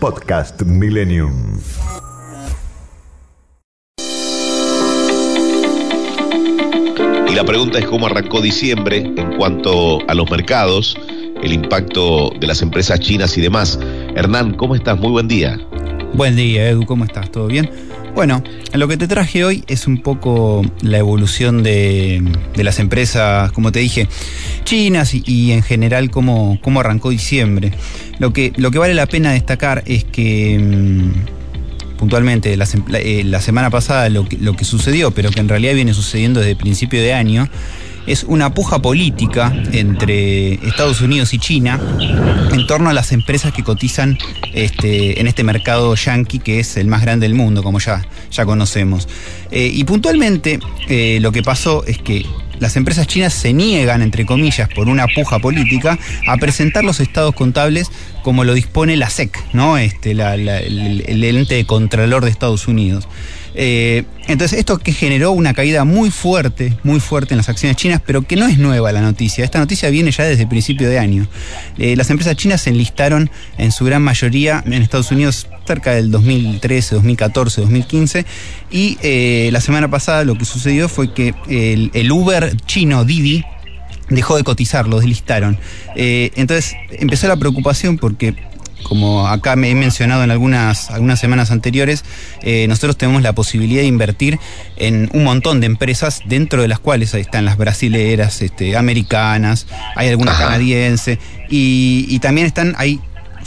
Podcast Millennium. Y la pregunta es cómo arrancó diciembre en cuanto a los mercados, el impacto de las empresas chinas y demás. Hernán, ¿cómo estás? Muy buen día. Buen día, Edu, ¿cómo estás? ¿Todo bien? Bueno, lo que te traje hoy es un poco la evolución de, de las empresas, como te dije, chinas y, en general cómo, cómo, arrancó diciembre. Lo que, lo que vale la pena destacar es que mmm, puntualmente la, eh, la, semana pasada lo que, lo que sucedió, pero que en realidad viene sucediendo desde principio de año, es una puja política entre Estados Unidos y China en torno a las empresas que cotizan este, en este mercado yanqui, que es el más grande del mundo, como ya, ya conocemos. Eh, y puntualmente eh, lo que pasó es que las empresas chinas se niegan, entre comillas, por una puja política, a presentar los estados contables como lo dispone la SEC, ¿no? Este, el, el, ente de contralor de Estados Unidos. Eh, entonces, esto que generó una caída muy fuerte, muy fuerte en las acciones chinas, pero que no es nueva la noticia. Esta noticia viene ya desde el principio de año. Eh, las empresas chinas se enlistaron en su gran mayoría en Estados Unidos cerca del 2013, 2014, 2015. Y eh, la semana pasada lo que sucedió fue que el, Uber chino Didi dejó de cotizar, lo deslistaron. Entonces empezó la preocupación porque como acá me he mencionado en algunas, algunas semanas anteriores, eh, nosotros tenemos la posibilidad de invertir en un montón de empresas, dentro de las cuales están las brasileras, este, americanas, hay algunas canadienses, y, y, también están, hay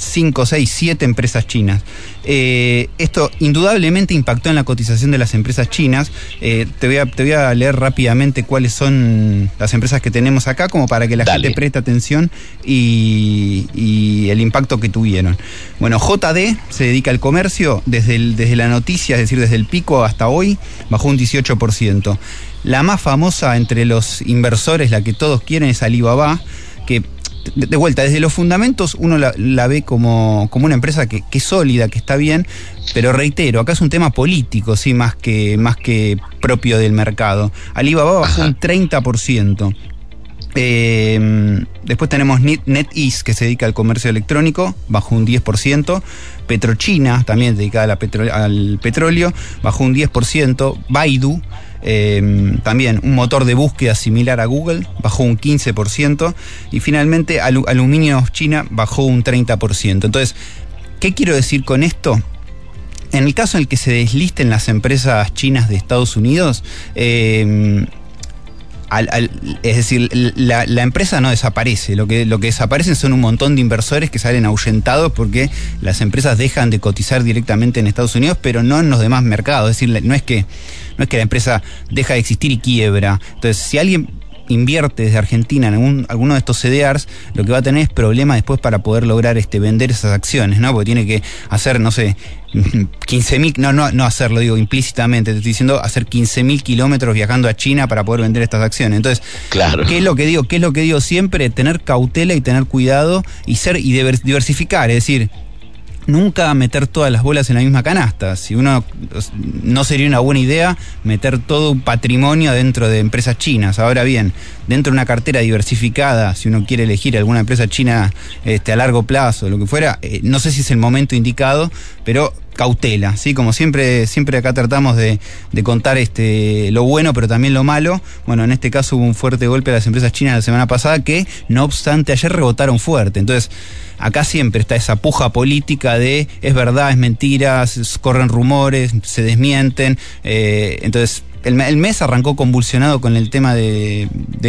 5, 6, 7 empresas chinas. Eh, esto indudablemente impactó en la cotización de las empresas chinas. Eh, te, voy a, te, voy a, leer rápidamente cuáles son las empresas que tenemos acá, como para que la Dale. gente preste atención y, y, el impacto que tuvieron. Bueno, JD se dedica al comercio desde, el, desde la noticia, es decir, desde el pico hasta hoy, bajó un 18%. La más famosa entre los inversores, la que todos quieren, es Alibaba, que de vuelta, desde los fundamentos uno la, la ve como, como, una empresa que, que, es sólida, que está bien, pero reitero, acá es un tema político, sí, más que, más que propio del mercado. Alibaba bajó Ajá. un 30%. Eh, después tenemos NetEase, que se dedica al comercio electrónico, bajó un 10%. Petrochina, también dedicada petro al petróleo, bajó un 10%. Baidu, eh, también un motor de búsqueda similar a Google, bajó un 15%. Y finalmente Al Aluminio China bajó un 30%. Entonces, ¿qué quiero decir con esto? En el caso en el que se deslisten las empresas chinas de Estados Unidos, eh, al, al, es decir, la, empresa no desaparece, lo que, lo que desaparecen son un montón de inversores que salen ahuyentados porque las empresas dejan de cotizar directamente en Estados Unidos, pero no en los demás mercados, es decir, no es que, no es que la empresa deja de existir y quiebra. Entonces, si alguien invierte desde Argentina en algún, alguno de estos CDRs, lo que va a tener es problemas después para poder lograr este, vender esas acciones, ¿no? Porque tiene que hacer, no sé, 15 mil, no, no, no hacerlo, digo implícitamente, te estoy diciendo hacer 15 mil kilómetros viajando a China para poder vender estas acciones. Entonces, claro. ¿qué es lo que digo? ¿Qué es lo que digo siempre? Tener cautela y tener cuidado y ser y diversificar, es decir, nunca meter todas las bolas en la misma canasta. Si uno no sería una buena idea meter todo un patrimonio dentro de empresas chinas. Ahora bien, dentro de una cartera diversificada, si uno quiere elegir alguna empresa china este, a largo plazo, lo que fuera, eh, no sé si es el momento indicado, pero cautela, ¿sí? Como siempre, siempre acá tratamos de, contar este, lo bueno, pero también lo malo. Bueno, en este caso hubo un fuerte golpe a las empresas chinas la semana pasada que, no obstante, ayer rebotaron fuerte. Entonces, acá siempre está esa puja política de es verdad, es mentira, corren rumores, se desmienten. Eh, entonces, el, mes arrancó convulsionado con el tema de,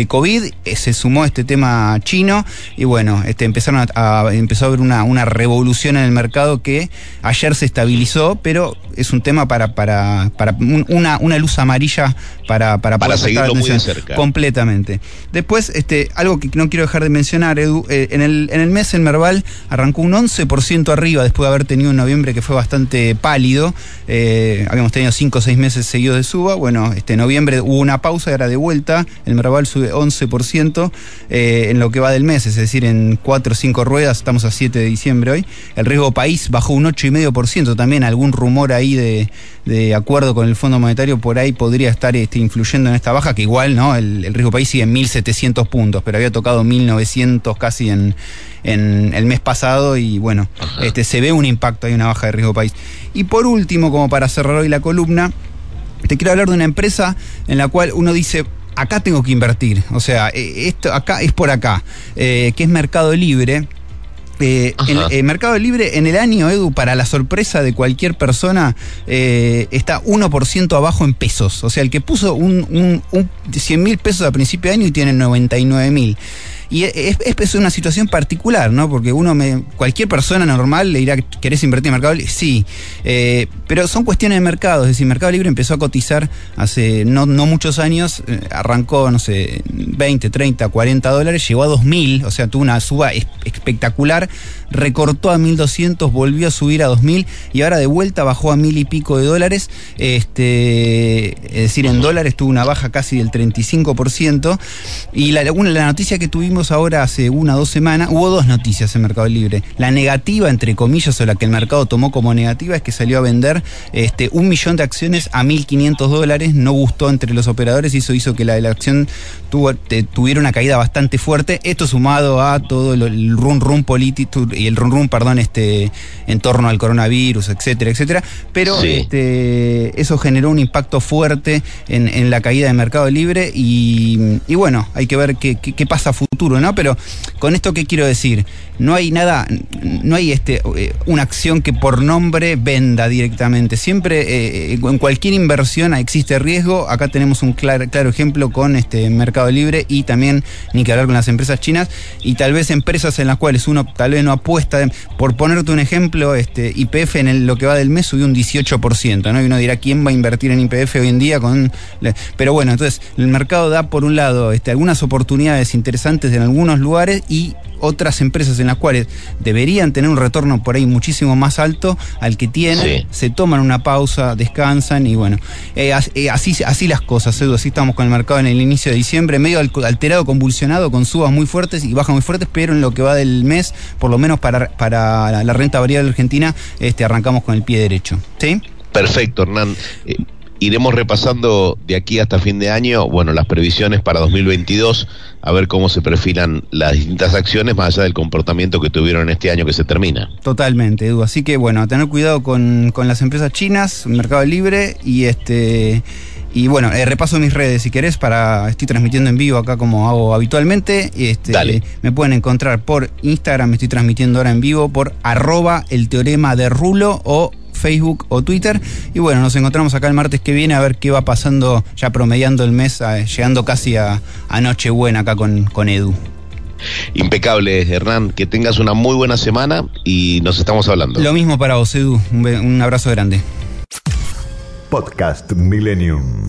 COVID, eh, se sumó este tema chino y bueno, este, empezaron a, empezó a haber una, una, revolución en el mercado que ayer se estabilizó, pero es un tema para, para, para una, una luz amarilla para, para, para seguirlo muy de cerca. Completamente. Después, este, algo que no quiero dejar de mencionar, Edu, eh, en, el, en el mes el Merval arrancó un 11% arriba después de haber tenido un noviembre que fue bastante pálido. Eh, habíamos tenido 5 o 6 meses seguidos de suba. Bueno, este noviembre hubo una pausa, era de vuelta. El Merval sube 11% eh, en lo que va del mes, es decir, en 4 o 5 ruedas, estamos a 7 de diciembre hoy. El riesgo país bajó un 8,5%, también algún rumor ahí de, de acuerdo con el Fondo Monetario por ahí podría estar este, influyendo en esta baja, que igual no el, riesgo país sigue en 1.700 puntos, pero había tocado 1.900 casi en, en el mes pasado y bueno, este, se ve un impacto, hay una baja de riesgo país. Y por último, como para cerrar hoy la columna, te quiero hablar de una empresa en la cual uno dice, acá tengo que invertir, o sea, e, esto acá es por acá, eh, que es Mercado Libre eh, en eh, Mercado Libre en el año, Edu, para la sorpresa de cualquier persona, eh, está 1% abajo en pesos. O sea, el que puso un, 100 mil pesos a principio de año y tiene 99 mil. Y es, es, una situación particular, ¿no? Porque uno, me, cualquier persona normal le dirá, ¿querés invertir en Mercado Libre? Sí, pero son cuestiones de mercado. Es decir, Mercado Libre empezó a cotizar hace no, no muchos años, eh, arrancó, no sé, 20, 30, 40 dólares, llegó a 2.000, o sea, tuvo una suba espectacular, recortó a 1.200, volvió a subir a 2.000 y ahora de vuelta bajó a mil y pico de dólares. Este, es decir, en dólares tuvo una baja casi del 35%. Y la, la noticia que tuvimos ahora hace una o dos semanas, hubo dos noticias en Mercado Libre. La negativa, entre comillas, o la que el mercado tomó como negativa, es que salió a vender este, un millón de acciones a 1.500 dólares. No gustó entre los operadores y eso hizo que la, la acción tuvo, tuviera una caída bastante fuerte. Esto sumado a todo el run run político y el run run, perdón, este, en torno al coronavirus, etcétera, etcétera. Pero este, eso generó un impacto fuerte en, la caída de Mercado Libre y, bueno, hay que ver qué, qué pasa a futuro Pero con esto qué quiero decir, no hay nada, no hay este eh, una acción que por nombre venda directamente. Siempre eh, en cualquier inversión existe riesgo. Acá tenemos un claro, claro ejemplo con este Mercado Libre y también ni que hablar con las empresas chinas y tal vez empresas en las cuales uno tal vez no apuesta. Por ponerte un ejemplo, este IPF en lo que va del mes subió un 18%, ¿no? Y uno dirá quién va a invertir en IPF hoy en día con, pero bueno, entonces el mercado da por un lado este, algunas oportunidades interesantes en algunos lugares y otras empresas en las cuales deberían tener un retorno por ahí muchísimo más alto al que tienen, se toman una pausa, descansan y bueno, eh, eh, así, así las cosas, Edu, así estamos con el mercado en el inicio de diciembre, medio alterado, convulsionado, con subas muy fuertes y bajas muy fuertes, pero en lo que va del mes, por lo menos para, para la renta variable argentina, este, arrancamos con el pie derecho. ¿Sí? Perfecto, Hernán. Eh, iremos repasando de aquí hasta fin de año, bueno, las previsiones para 2022, a ver cómo se perfilan las distintas acciones más allá del comportamiento que tuvieron este año que se termina. Totalmente, Edu. Así que bueno, a tener cuidado con, las empresas chinas, Mercado Libre y este y bueno, eh, repaso mis redes si querés para estoy transmitiendo en vivo acá como hago habitualmente. Este, Dale. Me pueden encontrar por Instagram, me estoy transmitiendo ahora en vivo por arroba el teorema de Rulo o Facebook o Twitter. Y bueno, nos encontramos acá el martes que viene a ver qué va pasando, ya promediando el mes, llegando casi a, Nochebuena acá con, con Edu. Impecable, Hernán. Que tengas una muy buena semana y nos estamos hablando. Lo mismo para vos, Edu. un abrazo grande. Podcast Millennium.